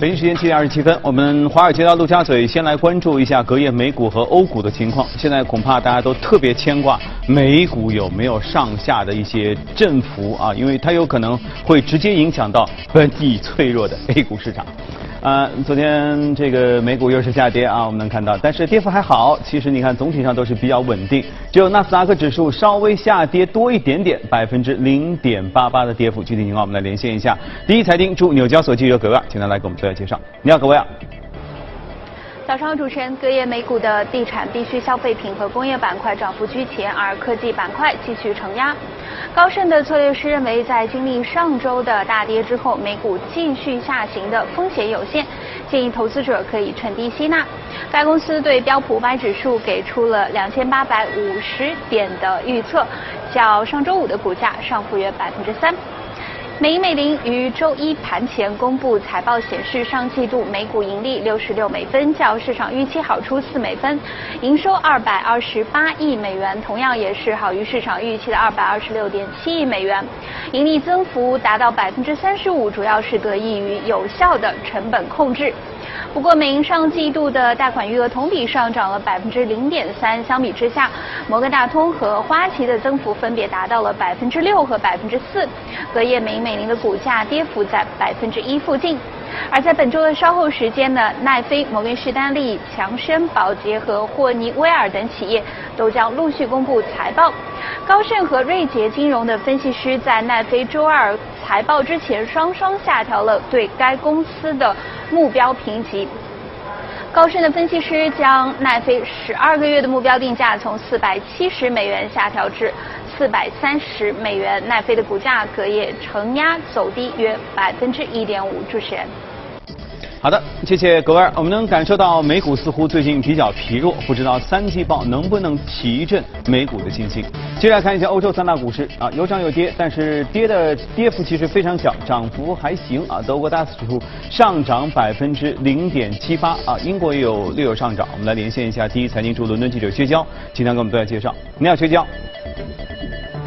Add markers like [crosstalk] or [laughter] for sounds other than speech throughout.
北京时间七点二十七分，我们华尔街到陆家嘴，先来关注一下隔夜美股和欧股的情况。现在恐怕大家都特别牵挂美股有没有上下的一些振幅啊，因为它有可能会直接影响到本地脆弱的 A 股市场。啊，昨天这个美股又是下跌啊，我们能看到，但是跌幅还好。其实你看，总体上都是比较稳定，只有纳斯达克指数稍微下跌多一点点，百分之零点八八的跌幅。具体情况我们来连线一下，第一财经驻纽交所记者葛威尔，请他来给我们做一下介绍。你好，葛薇啊。早上，主持人，隔夜美股的地产、必需消费品和工业板块涨幅居前，而科技板块继续承压。高盛的策略师认为，在经历上周的大跌之后，美股继续下行的风险有限，建议投资者可以趁低吸纳。该公司对标普五百指数给出了两千八百五十点的预测，较上周五的股价上浮约百分之三。美银美林于周一盘前公布财报，显示上季度每股盈利六十六美分，较市场预期好出四美分，营收二百二十八亿美元，同样也是好于市场预期的二百二十六点七亿美元，盈利增幅达到百分之三十五，主要是得益于有效的成本控制。不过，美银上季度的贷款余额同比上涨了百分之零点三，相比之下，摩根大通和花旗的增幅分别达到了百分之六和百分之四。隔夜，美银美林的股价跌幅在百分之一附近。而在本周的稍后时间呢，奈飞、摩根士丹利、强生、宝洁和霍尼韦尔等企业都将陆续公布财报。高盛和瑞杰金融的分析师在奈飞周二财报之前，双双下调了对该公司的。目标评级，高盛的分析师将奈飞十二个月的目标定价从四百七十美元下调至四百三十美元，奈飞的股价隔夜承压走低约百分之一点五。主持人。好的，谢谢格威我们能感受到美股似乎最近比较疲弱，不知道三季报能不能提振美股的信心。接下来看一下欧洲三大股市啊，有涨有跌，但是跌的跌幅其实非常小，涨幅还行啊。德国 DAX 指数上涨百分之零点七八啊，英国也有略有上涨。我们来连线一下第一财经驻伦敦记者薛娇，今天给我们做下介绍。你好，薛娇。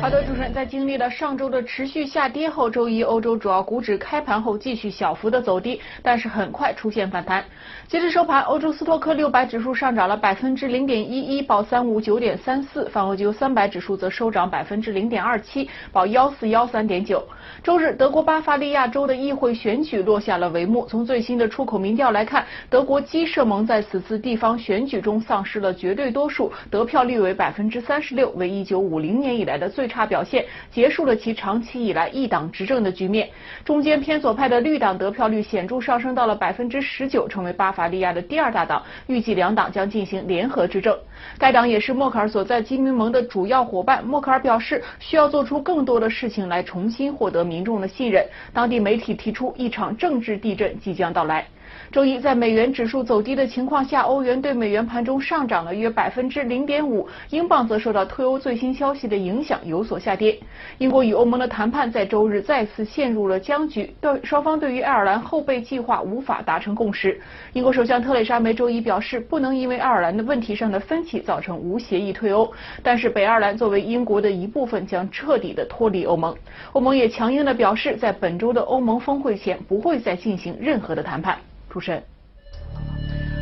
好的，主持人，在经历了上周的持续下跌后，周一欧洲主要股指开盘后继续小幅的走低，但是很快出现反弹。截至收盘，欧洲斯托克六百指数上涨了百分之零点一一，报三五九点三四；泛欧洲三百指数则收涨百分之零点二七，报幺四幺三点九。周日，德国巴伐利亚州的议会选举落下了帷幕。从最新的出口民调来看，德国基社盟在此次地方选举中丧失了绝对多数，得票率为百分之三十六，为一九五零年以来的最。差表现结束了其长期以来一党执政的局面。中间偏左派的绿党得票率显著上升到了百分之十九，成为巴伐利亚的第二大党。预计两党将进行联合执政。该党也是默克尔所在基民盟的主要伙伴。默克尔表示，需要做出更多的事情来重新获得民众的信任。当地媒体提出，一场政治地震即将到来。周一，在美元指数走低的情况下，欧元对美元盘中上涨了约百分之零点五，英镑则受到脱欧最新消息的影响有所下跌。英国与欧盟的谈判在周日再次陷入了僵局，对双方对于爱尔兰后备计划无法达成共识。英国首相特蕾莎梅周一表示，不能因为爱尔兰的问题上的分歧造成无协议退欧，但是北爱尔兰作为英国的一部分将彻底的脱离欧盟。欧盟也强硬的表示，在本周的欧盟峰会前不会再进行任何的谈判。出身，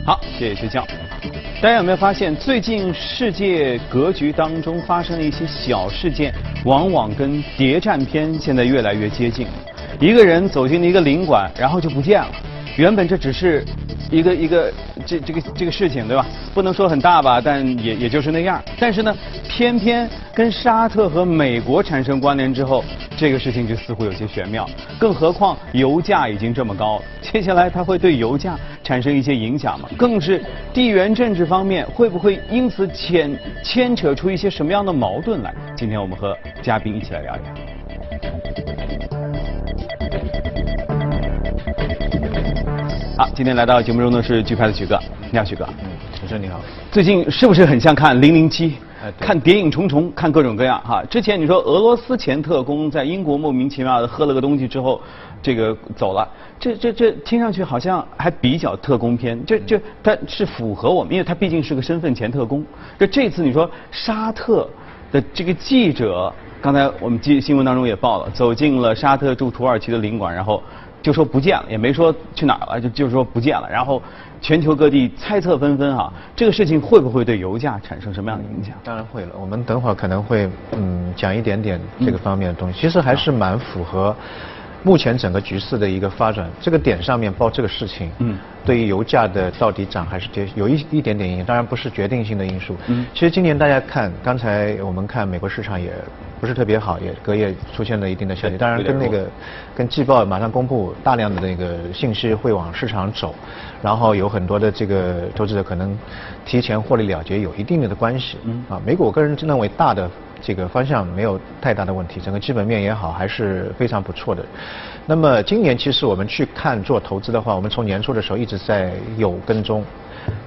好，谢谢学校。大家有没有发现，最近世界格局当中发生的一些小事件，往往跟谍战片现在越来越接近。一个人走进了一个领馆，然后就不见了。原本这只是一个一个这这个这个事情，对吧？不能说很大吧，但也也就是那样。但是呢，偏偏跟沙特和美国产生关联之后，这个事情就似乎有些玄妙。更何况油价已经这么高了，接下来它会对油价产生一些影响吗？更是地缘政治方面会不会因此牵牵扯出一些什么样的矛盾来？今天我们和嘉宾一起来聊一聊。好，今天来到节目中的是剧派的许哥，你好，许哥。嗯，主持人你好。最近是不是很像看《零零七》？看谍影重重，看各种各样哈。之前你说俄罗斯前特工在英国莫名其妙的喝了个东西之后，这个走了，这这这听上去好像还比较特工片。这这他是符合我们，因为他毕竟是个身份前特工。这这次你说沙特的这个记者，刚才我们记新闻当中也报了，走进了沙特驻土耳其的领馆，然后。就说不见了，也没说去哪儿了，就就是说不见了。然后全球各地猜测纷纷啊，这个事情会不会对油价产生什么样的影响？当然会了，我们等会儿可能会嗯讲一点点这个方面的东西。其实还是蛮符合目前整个局势的一个发展。这个点上面报这个事情，嗯，对于油价的到底涨还是跌，有一一点点影响，当然不是决定性的因素。嗯，其实今年大家看，刚才我们看美国市场也。不是特别好，也隔夜出现了一定的下跌。当然，跟那个跟季报马上公布，大量的那个信息会往市场走，然后有很多的这个投资者可能提前获利了结，有一定的关系。嗯。啊，美股我个人认为大的这个方向没有太大的问题，整个基本面也好，还是非常不错的。那么今年其实我们去看做投资的话，我们从年初的时候一直在有跟踪，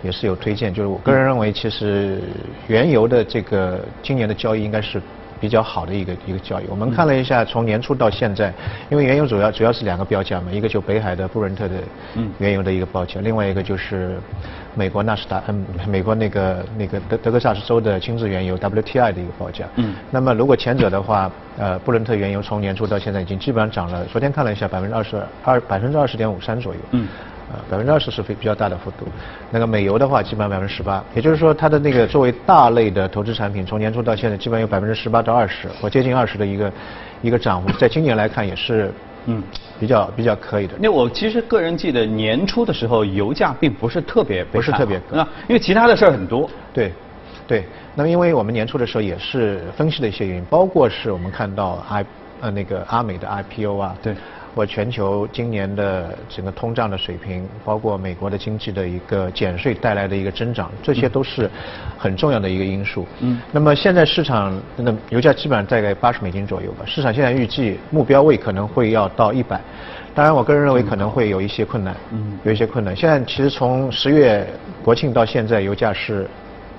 也是有推荐。就是我个人认为，其实原油的这个今年的交易应该是。比较好的一个一个交易，我们看了一下，从年初到现在，因为原油主要主要是两个标价嘛，一个就北海的布伦特的原油的一个报价，另外一个就是美国纳斯达嗯美国那个那个德德克萨斯州的轻质原油 WTI 的一个报价。嗯。那么如果前者的话，呃布伦特原油从年初到现在已经基本上涨了，昨天看了一下百分之二十二百分之二十点五三左右。嗯。百分之二十是非比较大的幅度，那个美油的话，基本上百分之十八，也就是说它的那个作为大类的投资产品，从年初到现在，基本上有百分之十八到二十，或接近二十的一个一个涨幅，在今年来看也是嗯比较比较可以的。那我其实个人记得年初的时候，油价并不是特别不是特别啊，因为其他的事儿很多。对对，那么因为我们年初的时候也是分析了一些原因，包括是我们看到 I 呃那个阿美的 IPO 啊。对。或全球今年的整个通胀的水平，包括美国的经济的一个减税带来的一个增长，这些都是很重要的一个因素。嗯。那么现在市场那油价基本上大概八十美金左右吧，市场现在预计目标位可能会要到一百，当然我个人认为可能会有一些困难。嗯。有一些困难。现在其实从十月国庆到现在，油价是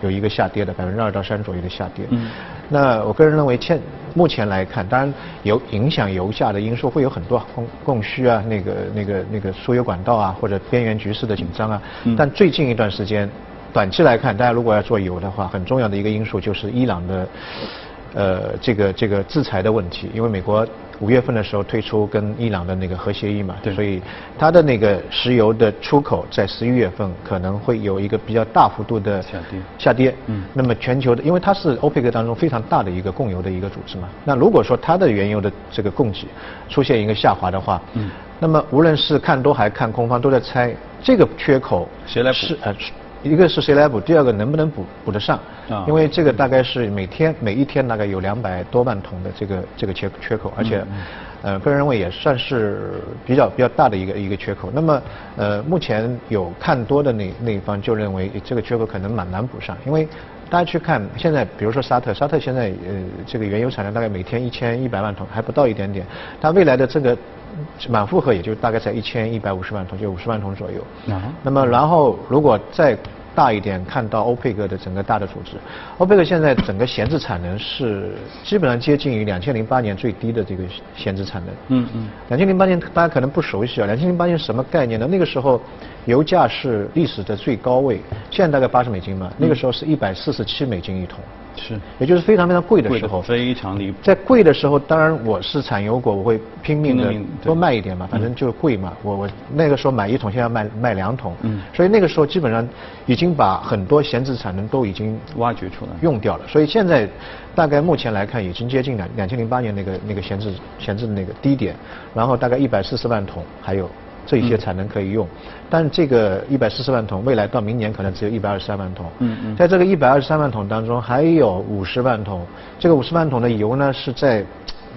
有一个下跌的，百分之二到三左右的下跌。嗯。那我个人认为，现目前来看，当然有影响油价的因素会有很多，供供需啊，那个那个那个输油管道啊，或者边缘局势的紧张啊。但最近一段时间，短期来看，大家如果要做油的话，很重要的一个因素就是伊朗的。呃，这个这个制裁的问题，因为美国五月份的时候推出跟伊朗的那个核协议嘛，所以它的那个石油的出口在十一月份可能会有一个比较大幅度的下跌。下跌。嗯。那么全球的，因为它是欧佩克当中非常大的一个供油的一个组织嘛，那如果说它的原油的这个供给出现一个下滑的话，嗯。那么无论是看多还看空方都在猜这个缺口谁来补？呃。一个是谁来补，第二个能不能补补得上？啊，因为这个大概是每天每一天大概有两百多万桶的这个这个缺缺口，而且，呃，个人认为也算是比较比较大的一个一个缺口。那么，呃，目前有看多的那那一方就认为这个缺口可能蛮难补上，因为大家去看现在，比如说沙特，沙特现在呃这个原油产量大概每天一千一百万桶，还不到一点点，它未来的这个。满负荷也就大概在一千一百五十万桶，就五十万桶左右。啊。那么，然后如果再大一点，看到欧佩克的整个大的组织，欧佩克现在整个闲置产能是基本上接近于两千零八年最低的这个闲置产能。嗯嗯。两千零八年大家可能不熟悉啊，两千零八年什么概念呢？那个时候油价是历史的最高位，现在大概八十美金嘛，那个时候是一百四十七美金一桶。是，也就是非常非常贵的时候，非常离谱。在贵的时候，当然我是产油国，我会拼命的多卖一点嘛，反正就是贵嘛。我我那个时候买一桶，现在卖卖两桶，嗯，所以那个时候基本上已经把很多闲置产能都已经挖掘出来，用掉了。所以现在大概目前来看，已经接近两两千零八年那个那个闲置闲置的那个低点，然后大概一百四十万桶还有。这些产能可以用，但这个一百四十万桶，未来到明年可能只有一百二十三万桶。嗯嗯，在这个一百二十三万桶当中，还有五十万桶，这个五十万桶的油呢是在。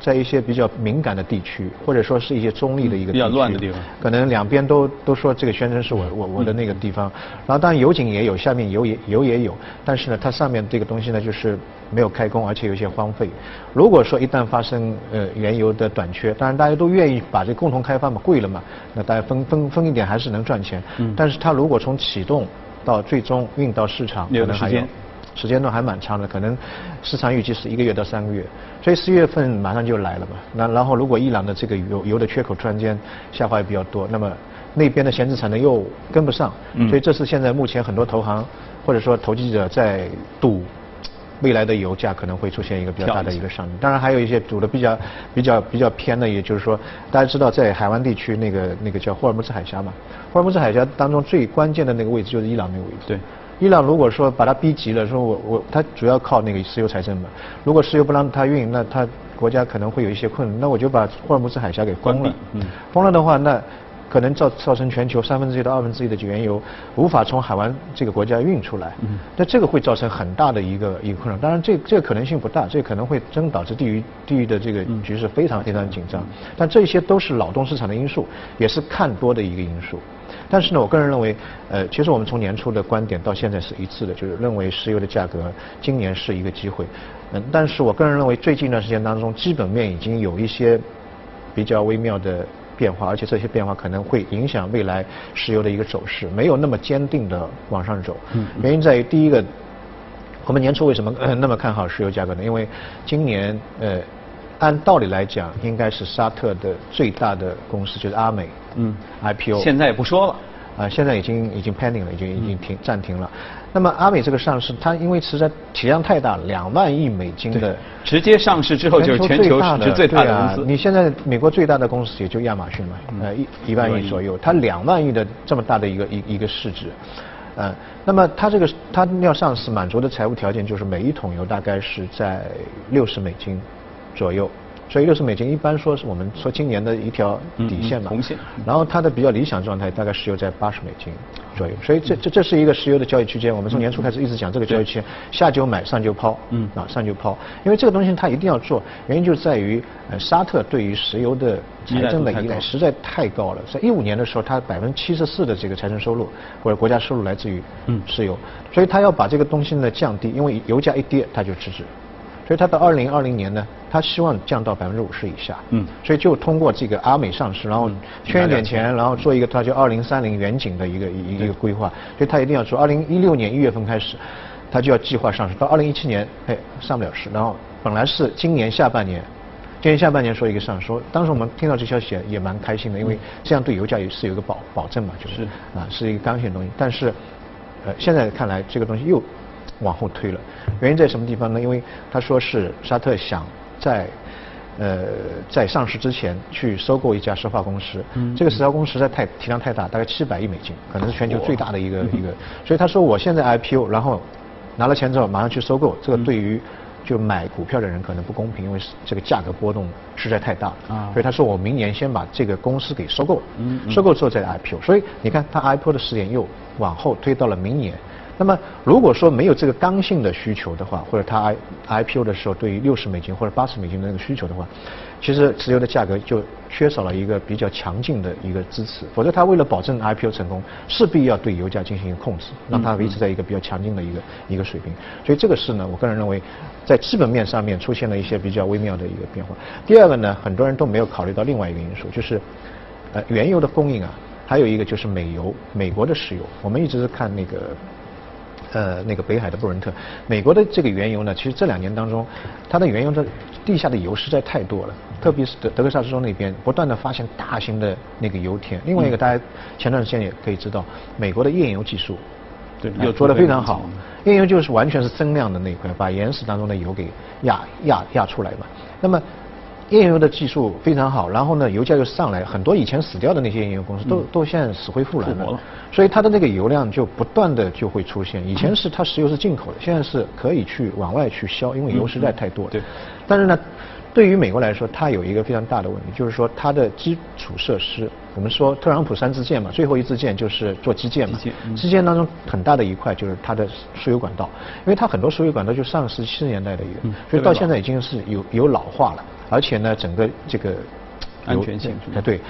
在一些比较敏感的地区，或者说是一些中立的一个比较乱的地方，可能两边都都说这个宣称是我我我的那个地方，然后当然油井也有，下面油也油也有，但是呢，它上面这个东西呢就是没有开工，而且有些荒废。如果说一旦发生呃原油的短缺，当然大家都愿意把这共同开发嘛，贵了嘛，那大家分分分一点还是能赚钱。嗯。但是它如果从启动到最终运到市场，可能时间。时间段还蛮长的，可能市场预计是一个月到三个月，所以四月份马上就来了嘛。那然后如果伊朗的这个油油的缺口突然间下滑也比较多，那么那边的闲置产能又跟不上，所以这是现在目前很多投行或者说投机者在赌未来的油价可能会出现一个比较大的一个上涨。当然还有一些走的比较比较比较偏的，也就是说，大家知道在海湾地区那个那个叫霍尔木兹海峡嘛，霍尔木兹海峡当中最关键的那个位置就是伊朗那个位置。对。伊朗如果说把它逼急了，说我我它主要靠那个石油财政嘛，如果石油不让它运，那它国家可能会有一些困难，那我就把霍尔木兹海峡给封了。嗯。封了的话，那。可能造造成全球三分之一到二分之一的原油无法从海湾这个国家运出来，那这个会造成很大的一个一个困扰。当然，这这个可能性不大，这可能会真导致地域地域的这个局势非常非常紧张。但这些都是劳动市场的因素，也是看多的一个因素。但是呢，我个人认为，呃，其实我们从年初的观点到现在是一致的，就是认为石油的价格今年是一个机会。嗯，但是我个人认为，最近一段时间当中，基本面已经有一些比较微妙的。变化，而且这些变化可能会影响未来石油的一个走势，没有那么坚定的往上走。原因在于第一个，我们年初为什么 [coughs] 那么看好石油价格呢？因为今年呃，按道理来讲，应该是沙特的最大的公司就是阿美，嗯，IPO，现在也不说了。啊，现在已经已经 pending 了，已经已经停暂停了。那么阿美这个上市，它因为实在体量太大，两万亿美金的，直接上市之后就是全球市值最大的公司。你现在美国最大的公司也就亚马逊嘛，呃一一万亿左右，它两万亿的这么大的一个一一个市值，呃，那么它这个它要上市满足的财务条件就是每一桶油大概是在六十美金左右。所以六十美金一般说是我们说今年的一条底线嘛，红线。然后它的比较理想状态大概石油在八十美金左右。所以这这这是一个石油的交易区间。我们从年初开始一直讲这个交易区间，下就买，上就抛，嗯，啊上就抛。因为这个东西它一定要做，原因就在于呃沙特对于石油的财政的依赖实在太高了。在一五年的时候，它百分之七十四的这个财政收入或者国家收入来自于嗯石油，所以它要把这个东西呢降低，因为油价一跌它就止止。所以他到二零二零年呢，他希望降到百分之五十以下。嗯。所以就通过这个阿美上市，然后圈一点钱，然后做一个它叫二零三零远景的一个一一个规划。所以他一定要做。二零一六年一月份开始，他就要计划上市。到二零一七年，哎，上不了市。然后本来是今年下半年，今年下半年说一个上说，当时我们听到这消息也蛮开心的，因为这样对油价也是有一个保保证嘛，就是啊，是一个刚性的东西。但是，呃，现在看来这个东西又。往后推了，原因在什么地方呢？因为他说是沙特想在呃在上市之前去收购一家石化公司，这个石化公司实在太体量太大，大概七百亿美金，可能是全球最大的一个一个。所以他说我现在 IPO，然后拿了钱之后马上去收购，这个对于就买股票的人可能不公平，因为这个价格波动实在太大啊。所以他说我明年先把这个公司给收购，收购之后再 IPO。所以你看他 IPO 的时间又往后推到了明年。那么，如果说没有这个刚性的需求的话，或者它 I IPO 的时候对于六十美金或者八十美金的那个需求的话，其实石油的价格就缺少了一个比较强劲的一个支持。否则，它为了保证 IPO 成功，势必要对油价进行控制，让它维持在一个比较强劲的一个一个水平。所以，这个是呢，我个人认为，在基本面上面出现了一些比较微妙的一个变化。第二个呢，很多人都没有考虑到另外一个因素，就是呃，原油的供应啊，还有一个就是美油，美国的石油，我们一直是看那个。呃，那个北海的布伦特，美国的这个原油呢，其实这两年当中，它的原油的地下的油实在太多了，特别是德德克萨斯州那边不断的发现大型的那个油田。另外一个，大家前段时间也可以知道，美国的页岩油技术，对，有做的非常好。页岩油就是完全是增量的那一块，把岩石当中的油给压压压出来嘛。那么。页岩油的技术非常好，然后呢，油价又上来，很多以前死掉的那些页油公司都都现在死灰复燃了，所以它的那个油量就不断的就会出现。以前是它石油是进口的，现在是可以去往外去销，因为油实在太多了。对。但是呢，对于美国来说，它有一个非常大的问题，就是说它的基础设施，我们说特朗普三支箭嘛，最后一支箭就是做基建嘛。基建。基建当中很大的一块就是它的输油管道，因为它很多输油管道就上世纪七十年代的一个，所以到现在已经是有有老化了。而且呢，整个这个安全性，哎对，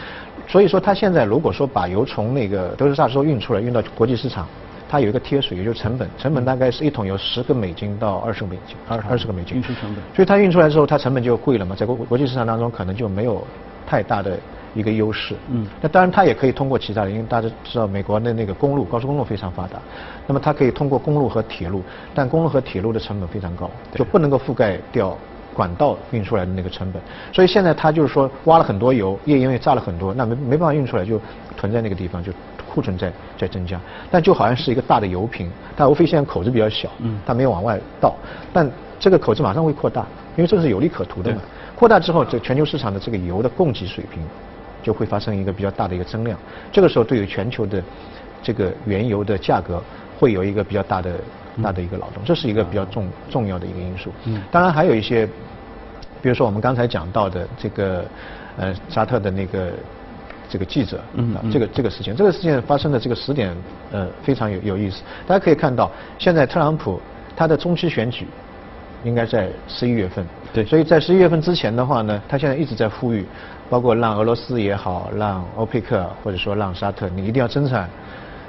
所以说它现在如果说把油从那个德克萨斯州运出来，运到国际市场，它有一个贴水，也就是成本，成本大概是一桶油十个美金到二十个美金，二二十个美金。运输成本。所以它运出来之后，它成本就贵了嘛，在国国际市场当中可能就没有太大的一个优势。嗯。那当然它也可以通过其他的，因为大家知道美国的那个公路高速公路非常发达，那么它可以通过公路和铁路，但公路和铁路的成本非常高，就不能够覆盖掉。管道运出来的那个成本，所以现在他就是说挖了很多油，页因为榨了很多，那没没办法运出来，就囤在那个地方，就库存在在增加，但就好像是一个大的油瓶，它无非现在口子比较小，嗯，它没有往外倒，但这个口子马上会扩大，因为这个是有利可图的嘛。扩大之后，这全球市场的这个油的供给水平就会发生一个比较大的一个增量，这个时候对于全球的这个原油的价格会有一个比较大的大的一个劳动，这是一个比较重重要的一个因素。嗯，当然还有一些，比如说我们刚才讲到的这个呃沙特的那个这个记者，嗯，这个这个事情，这个事件发生的这个时点呃非常有有意思，大家可以看到现在特朗普他的中期选举。应该在十一月份，对，所以在十一月份之前的话呢，他现在一直在呼吁，包括让俄罗斯也好，让欧佩克或者说让沙特，你一定要增产，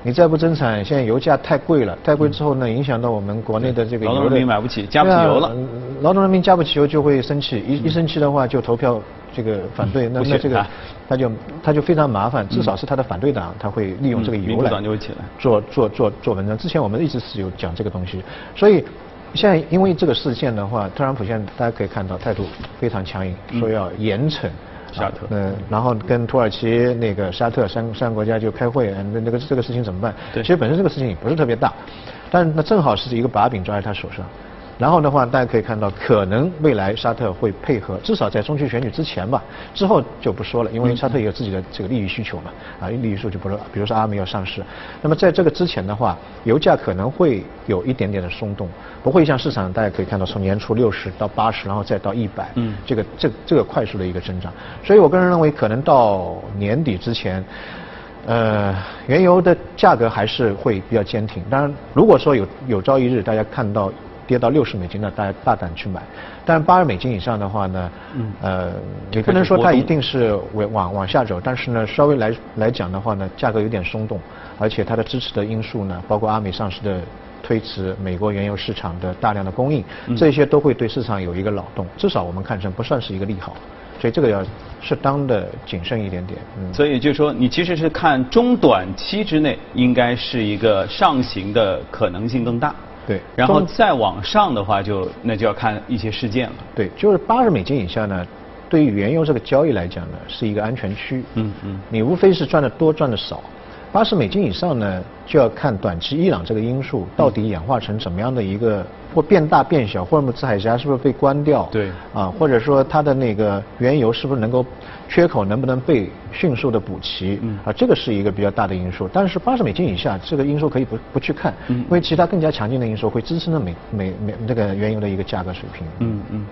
你再不增产，现在油价太贵了，太贵之后呢，影响到我们国内的这个劳动人民买不起，加不起油了，劳动人民加不起油就会生气，一一生气的话就投票这个反对，那那这个他就他就非常麻烦，至少是他的反对党他会利用这个油来做做做做文章。之前我们一直是有讲这个东西，所以。现在因为这个事件的话，特朗普现在大家可以看到态度非常强硬，说要严惩沙特，嗯，然后跟土耳其那个沙特三三个国家就开会，那那个这个事情怎么办？对，其实本身这个事情也不是特别大，但那正好是一个把柄抓在他手上。然后的话，大家可以看到，可能未来沙特会配合，至少在中期选举之前吧，之后就不说了，因为沙特也有自己的这个利益需求嘛，啊，利益需求就不说，比如说阿美要上市，那么在这个之前的话，油价可能会有一点点的松动，不会像市场大家可以看到从年初六十到八十，然后再到一百，嗯，这个这这个快速的一个增长，所以我个人认为，可能到年底之前，呃，原油的价格还是会比较坚挺。当然，如果说有有朝一日大家看到。跌到六十美金呢，大家大胆去买。但八十美金以上的话呢，呃，也不能说它一定是往往往下走，但是呢，稍微来来讲的话呢，价格有点松动，而且它的支持的因素呢，包括阿美上市的推迟，美国原油市场的大量的供应，这些都会对市场有一个扰动。至少我们看成不算是一个利好，所以这个要适当的谨慎一点点。嗯，所以就是说，你其实是看中短期之内应该是一个上行的可能性更大。对，然后再往上的话，就那就要看一些事件了。对，就是八十美金以下呢，对于原油这个交易来讲呢，是一个安全区。嗯嗯。你无非是赚的多，赚的少。八十美金以上呢，就要看短期伊朗这个因素到底演化成怎么样的一个，或变大变小，霍尔木兹海峡是不是被关掉？对。啊，或者说它的那个原油是不是能够缺口能不能被迅速的补齐？嗯。啊，这个是一个比较大的因素。但是八十美金以下这个因素可以不不去看，因为其他更加强劲的因素会支撑着美美美那个原油的一个价格水平。嗯嗯。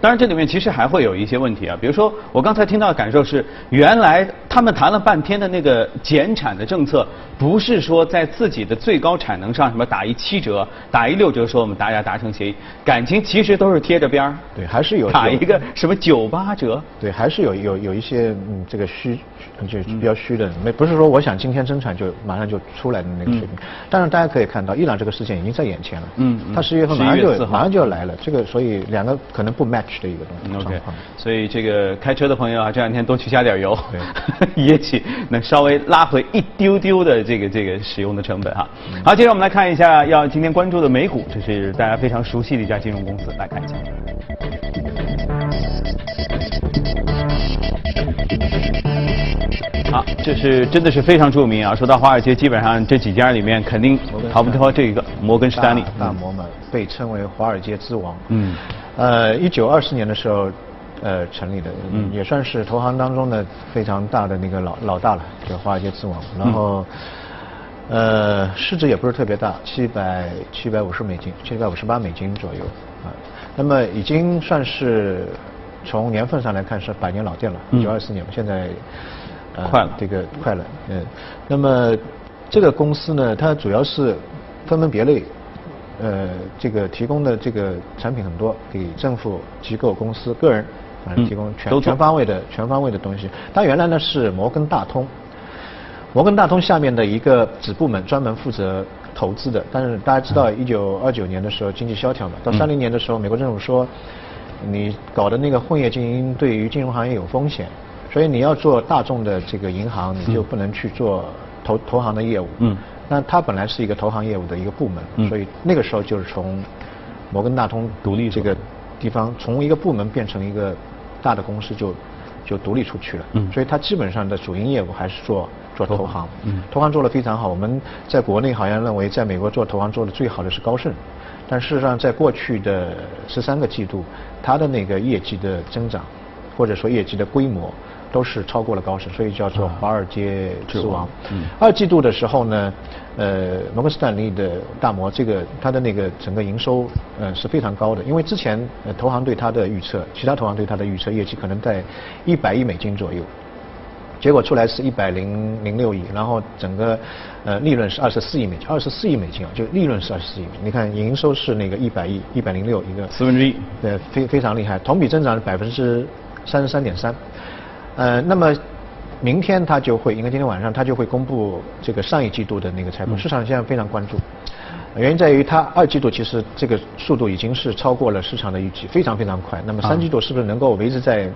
当然，这里面其实还会有一些问题啊，比如说我刚才听到的感受是，原来他们谈了半天的那个减产的政策，不是说在自己的最高产能上什么打一七折、打一六折，说我们大家达成协议，感情其实都是贴着边儿。对，还是有打一个什么九八折。对，还是有有有一些嗯这个虚，就比较虚的，没不是说我想今天生产就马上就出来的那个水平。但是大家可以看到，伊朗这个事件已经在眼前了。嗯嗯。他十一月份马上就马上就要来了，这个所以两个可能不 match。的一个东西，OK，所以这个开车的朋友啊，这两天多去加点油，也许 [laughs] 能稍微拉回一丢丢的这个这个使用的成本哈。好，接着我们来看一下要今天关注的美股，这是大家非常熟悉的一家金融公司，来看一下。好，这是真的是非常著名啊！说到华尔街，基本上这几家里面肯定逃不脱这一个摩根士丹利大摩嘛，被称为华尔街之王。嗯。呃，一九二四年的时候，呃，成立的，嗯，也算是投行当中的非常大的那个老老大了，叫华尔街之王。然后，呃，市值也不是特别大，七百七百五十美金，七百五十八美金左右啊。那么已经算是从年份上来看是百年老店了，一九二四年，现在快了，这个快了，嗯。那么这个公司呢，它主要是分门别类。呃，这个提供的这个产品很多，给政府机构、公司、个人，反正提供全全方位的全方位的东西。它原来呢是摩根大通，摩根大通下面的一个子部门，专门负责投资的。但是大家知道，一九二九年的时候经济萧条嘛，到三零年的时候，美国政府说，你搞的那个混业经营对于金融行业有风险，所以你要做大众的这个银行，你就不能去做投投行的业务。嗯。那它本来是一个投行业务的一个部门，所以那个时候就是从摩根大通独立这个地方，从一个部门变成一个大的公司，就就独立出去了。嗯，所以它基本上的主营业务还是做做投行。嗯，投行做的非常好。我们在国内好像认为，在美国做投行做的最好的是高盛，但事实上在过去的十三个季度，它的那个业绩的增长，或者说业绩的规模。都是超过了高盛，所以叫做华尔街之王。二季度的时候呢，呃，摩根斯坦利的大摩这个它的那个整个营收呃是非常高的，因为之前呃投行对它的预测，其他投行对它的预测业绩可能在一百亿美金左右，结果出来是一百零零六亿，然后整个呃利润是二十四亿美金，二十四亿美金啊，就利润是二十四亿美金。你看营收是那个一百亿，一百零六一个四分之一，对，非非常厉害，同比增长百分之三十三点三。呃，那么明天他就会，应该今天晚上他就会公布这个上一季度的那个财报，市场现在非常关注，原因在于它二季度其实这个速度已经是超过了市场的预期，非常非常快。那么三季度是不是能够维持在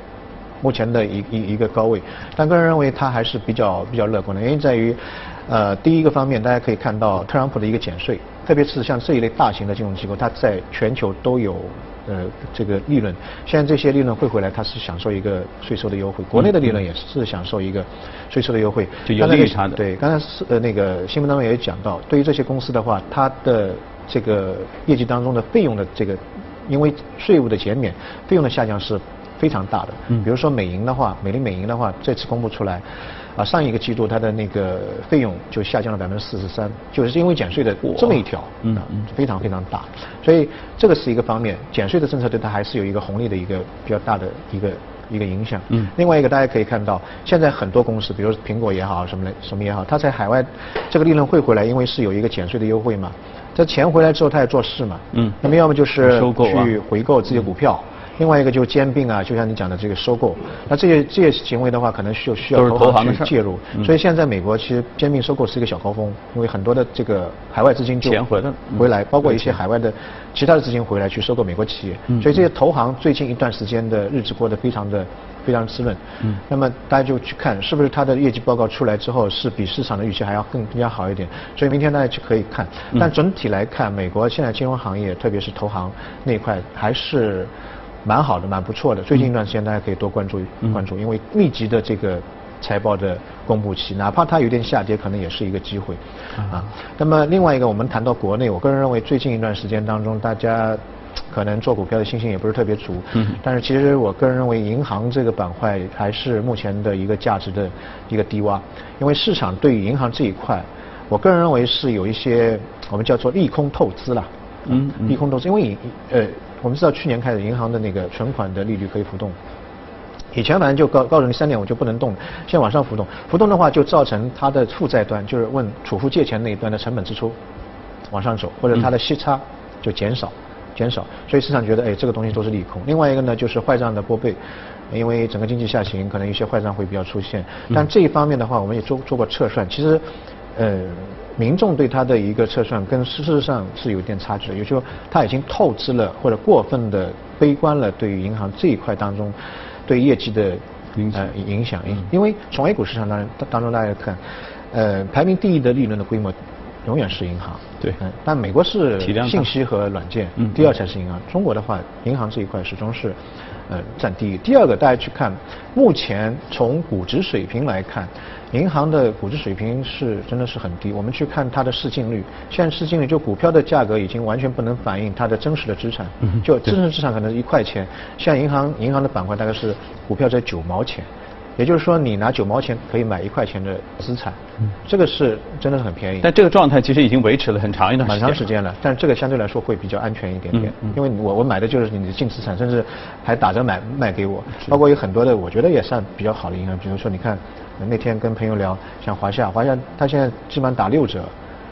目前的一一一个高位？但个人认为它还是比较比较乐观的，原因在于，呃，第一个方面大家可以看到特朗普的一个减税，特别是像这一类大型的金融机构，它在全球都有。呃，这个利润，现在这些利润汇回来，它是享受一个税收的优惠。国内的利润也是享受一个税收的优惠。就有利于它的。对，刚才是呃那个新闻当中也讲到，对于这些公司的话，它的这个业绩当中的费用的这个，因为税务的减免，费用的下降是非常大的。嗯。比如说美银的话，美林美银的话，这次公布出来。啊，上一个季度它的那个费用就下降了百分之四十三，就是因为减税的这么一条，嗯，非常非常大，所以这个是一个方面，减税的政策对它还是有一个红利的一个比较大的一个一个影响。嗯，另外一个大家可以看到，现在很多公司，比如苹果也好，什么的什么也好，它在海外这个利润汇回来，因为是有一个减税的优惠嘛，这钱回来之后它也做事嘛，嗯，那么要么就是去回购自己的股票。另外一个就是兼并啊，就像你讲的这个收购，那这些这些行为的话，可能需要需要投行去介入。所以现在美国其实兼并收购是一个小高峰，因为很多的这个海外资金就回来，回来，包括一些海外的其他的资金回来去收购美国企业。所以这些投行最近一段时间的日子过得非常的非常滋润。嗯。那么大家就去看是不是它的业绩报告出来之后是比市场的预期还要更更加好一点。所以明天大家就可以看。但整体来看，美国现在金融行业，特别是投行那一块还是。蛮好的，蛮不错的。最近一段时间，大家可以多关注关注，因为密集的这个财报的公布期，哪怕它有点下跌，可能也是一个机会啊。那么另外一个，我们谈到国内，我个人认为最近一段时间当中，大家可能做股票的信心也不是特别足。嗯。但是其实我个人认为，银行这个板块还是目前的一个价值的一个低洼，因为市场对于银行这一块，我个人认为是有一些我们叫做利空透支了。嗯。利空透支，因为呃。我们知道去年开始，银行的那个存款的利率可以浮动。以前反正就告告诉你三点五就不能动，现在往上浮动，浮动的话就造成它的负债端，就是问储户借钱那一端的成本支出往上走，或者它的息差就减少，减少。所以市场觉得，哎，这个东西都是利空。另外一个呢，就是坏账的拨备，因为整个经济下行，可能一些坏账会比较出现。但这一方面的话，我们也做做过测算，其实，呃。民众对它的一个测算跟事实上是有点差距的，也就是说他已经透支了或者过分的悲观了，对于银行这一块当中对业绩的影响影响。因为从 A 股市场当当中大家看，呃，排名第一的利润的规模永远是银行。对。嗯但美国是信息和软件，第二才是银行。中国的话，银行这一块始终是呃占第一。第二个，大家去看，目前从估值水平来看。银行的估值水平是真的是很低，我们去看它的市净率，现在市净率就股票的价格已经完全不能反映它的真实的资产，就真实资产可能是一块钱，像银行银行的板块大概是股票在九毛钱，也就是说你拿九毛钱可以买一块钱的资产，这个是真的是很便宜。但这个状态其实已经维持了很长一段很长时间了，但这个相对来说会比较安全一点点，因为我我买的就是你的净资产，甚至还打折买卖给我，包括有很多的我觉得也算比较好的银行，比如说你看。那天跟朋友聊，像华夏，华夏它现在基本上打六折，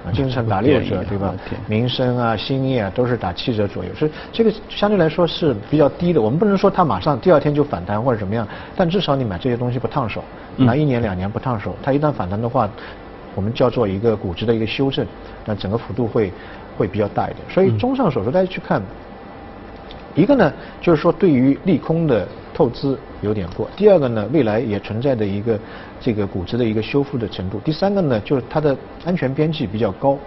啊，经常打六折，对吧？民生啊、兴业啊都是打七折左右，所以这个相对来说是比较低的。我们不能说它马上第二天就反弹或者怎么样，但至少你买这些东西不烫手，拿一年两年不烫手。它一旦反弹的话，我们叫做一个估值的一个修正，那整个幅度会会比较大一点。所以综上所述，大家去看，一个呢就是说对于利空的。透支有点过。第二个呢，未来也存在的一个这个估值的一个修复的程度。第三个呢，就是它的安全边际比较高，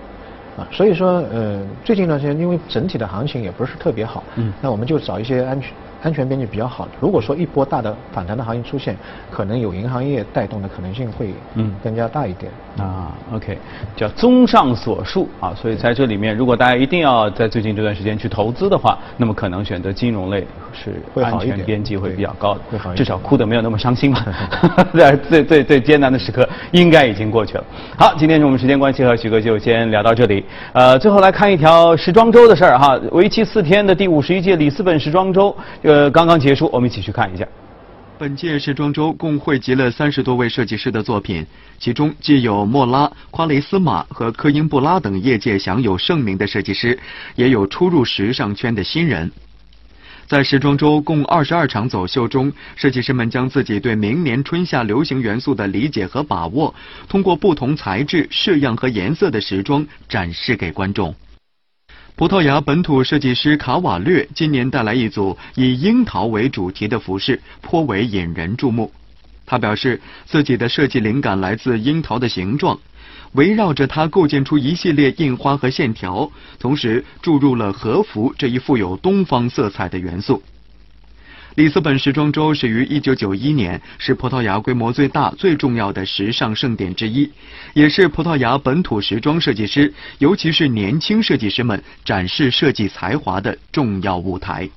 啊，所以说呃，最近一段时间因为整体的行情也不是特别好，嗯，那我们就找一些安全安全边际比较好的。如果说一波大的反弹的行情出现，可能有银行业带动的可能性会嗯更加大一点啊。OK，叫综上所述啊，所以在这里面，如果大家一定要在最近这段时间去投资的话，那么可能选择金融类是安全边际会比较高的，至少哭的没有那么伤心吧。[laughs] 在最最最艰难的时刻应该已经过去了。好，今天是我们时间关系和许哥就先聊到这里。呃，最后来看一条时装周的事儿哈，为期四天的第五十一届里斯本时装周。呃，刚刚结束，我们一起去看一下。本届时装周共汇集了三十多位设计师的作品，其中既有莫拉、夸雷斯马和科英布拉等业界享有盛名的设计师，也有初入时尚圈的新人。在时装周共二十二场走秀中，设计师们将自己对明年春夏流行元素的理解和把握，通过不同材质、式样和颜色的时装展示给观众。葡萄牙本土设计师卡瓦略今年带来一组以樱桃为主题的服饰，颇为引人注目。他表示，自己的设计灵感来自樱桃的形状，围绕着它构建出一系列印花和线条，同时注入了和服这一富有东方色彩的元素。里斯本时装周始于1991年，是葡萄牙规模最大、最重要的时尚盛典之一，也是葡萄牙本土时装设计师，尤其是年轻设计师们展示设计才华的重要舞台。